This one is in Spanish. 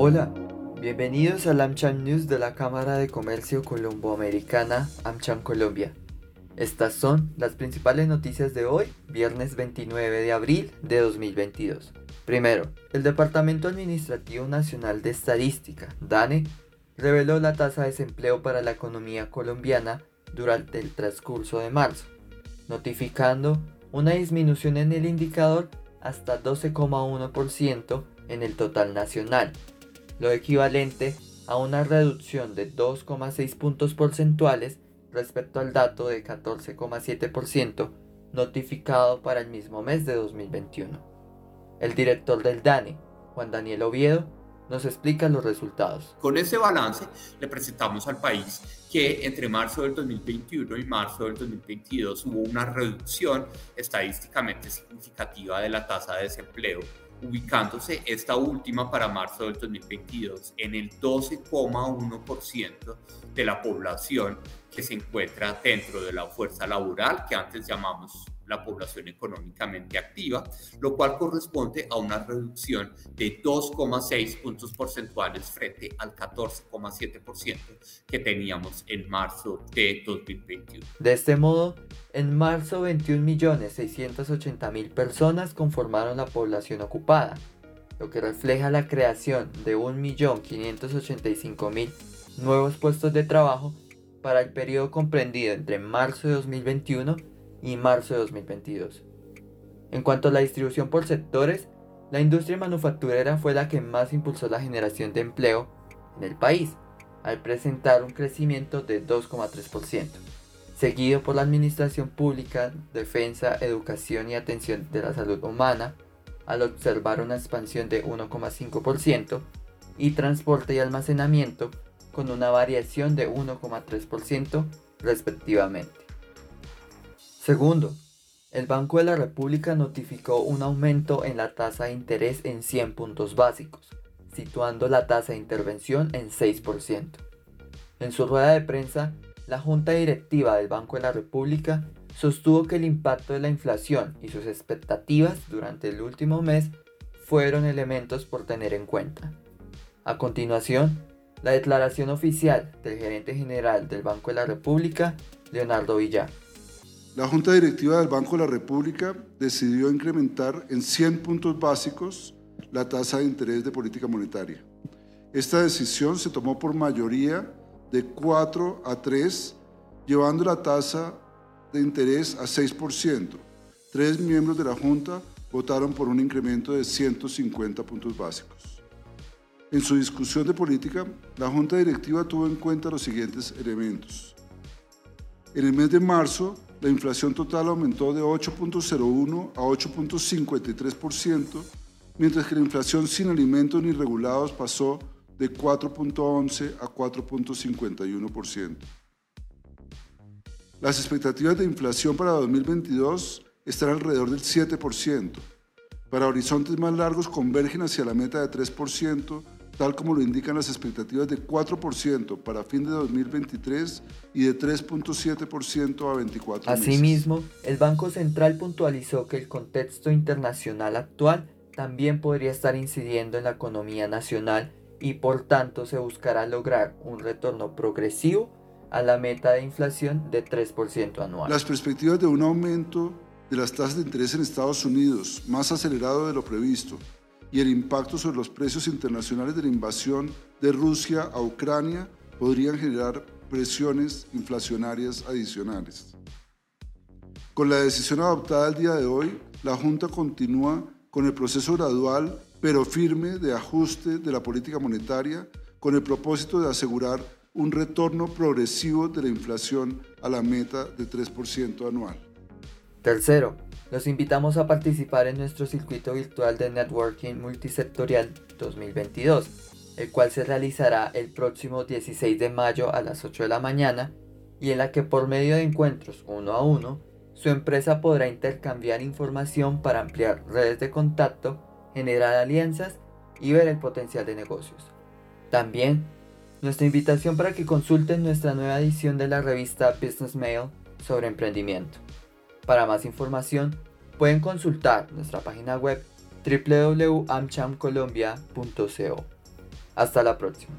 Hola, bienvenidos al AmCham News de la Cámara de Comercio Colomboamericana AmCham Colombia. Estas son las principales noticias de hoy, viernes 29 de abril de 2022. Primero, el Departamento Administrativo Nacional de Estadística, DANE, reveló la tasa de desempleo para la economía colombiana durante el transcurso de marzo, notificando una disminución en el indicador hasta 12,1% en el total nacional, lo equivalente a una reducción de 2,6 puntos porcentuales respecto al dato de 14,7% notificado para el mismo mes de 2021. El director del DANE, Juan Daniel Oviedo, nos explica los resultados. Con ese balance le presentamos al país que entre marzo del 2021 y marzo del 2022 hubo una reducción estadísticamente significativa de la tasa de desempleo, ubicándose esta última para marzo del 2022 en el 12,1% de la población que se encuentra dentro de la fuerza laboral que antes llamamos la población económicamente activa, lo cual corresponde a una reducción de 2,6 puntos porcentuales frente al 14,7% que teníamos en marzo de 2021. De este modo, en marzo 21.680.000 personas conformaron la población ocupada, lo que refleja la creación de 1.585.000 nuevos puestos de trabajo para el periodo comprendido entre marzo de 2021 y marzo de 2022. En cuanto a la distribución por sectores, la industria manufacturera fue la que más impulsó la generación de empleo en el país, al presentar un crecimiento de 2,3%, seguido por la administración pública, defensa, educación y atención de la salud humana, al observar una expansión de 1,5%, y transporte y almacenamiento con una variación de 1,3% respectivamente. Segundo, el Banco de la República notificó un aumento en la tasa de interés en 100 puntos básicos, situando la tasa de intervención en 6%. En su rueda de prensa, la Junta Directiva del Banco de la República sostuvo que el impacto de la inflación y sus expectativas durante el último mes fueron elementos por tener en cuenta. A continuación, la declaración oficial del gerente general del Banco de la República, Leonardo Villar. La Junta Directiva del Banco de la República decidió incrementar en 100 puntos básicos la tasa de interés de política monetaria. Esta decisión se tomó por mayoría de 4 a 3, llevando la tasa de interés a 6%. Tres miembros de la Junta votaron por un incremento de 150 puntos básicos. En su discusión de política, la Junta Directiva tuvo en cuenta los siguientes elementos. En el mes de marzo, la inflación total aumentó de 8.01 a 8.53%, mientras que la inflación sin alimentos ni regulados pasó de 4.11 a 4.51%. Las expectativas de inflación para 2022 están alrededor del 7%. Para horizontes más largos convergen hacia la meta de 3%, tal como lo indican las expectativas de 4% para fin de 2023 y de 3.7% a 24 Asimismo, el Banco Central puntualizó que el contexto internacional actual también podría estar incidiendo en la economía nacional y por tanto se buscará lograr un retorno progresivo a la meta de inflación de 3% anual. Las perspectivas de un aumento de las tasas de interés en Estados Unidos más acelerado de lo previsto y el impacto sobre los precios internacionales de la invasión de Rusia a Ucrania podrían generar presiones inflacionarias adicionales. Con la decisión adoptada el día de hoy, la Junta continúa con el proceso gradual pero firme de ajuste de la política monetaria con el propósito de asegurar un retorno progresivo de la inflación a la meta de 3% anual. Tercero, los invitamos a participar en nuestro circuito virtual de Networking Multisectorial 2022, el cual se realizará el próximo 16 de mayo a las 8 de la mañana y en la que por medio de encuentros uno a uno, su empresa podrá intercambiar información para ampliar redes de contacto, generar alianzas y ver el potencial de negocios. También, nuestra invitación para que consulten nuestra nueva edición de la revista Business Mail sobre emprendimiento. Para más información, pueden consultar nuestra página web www.amchamcolombia.co. Hasta la próxima.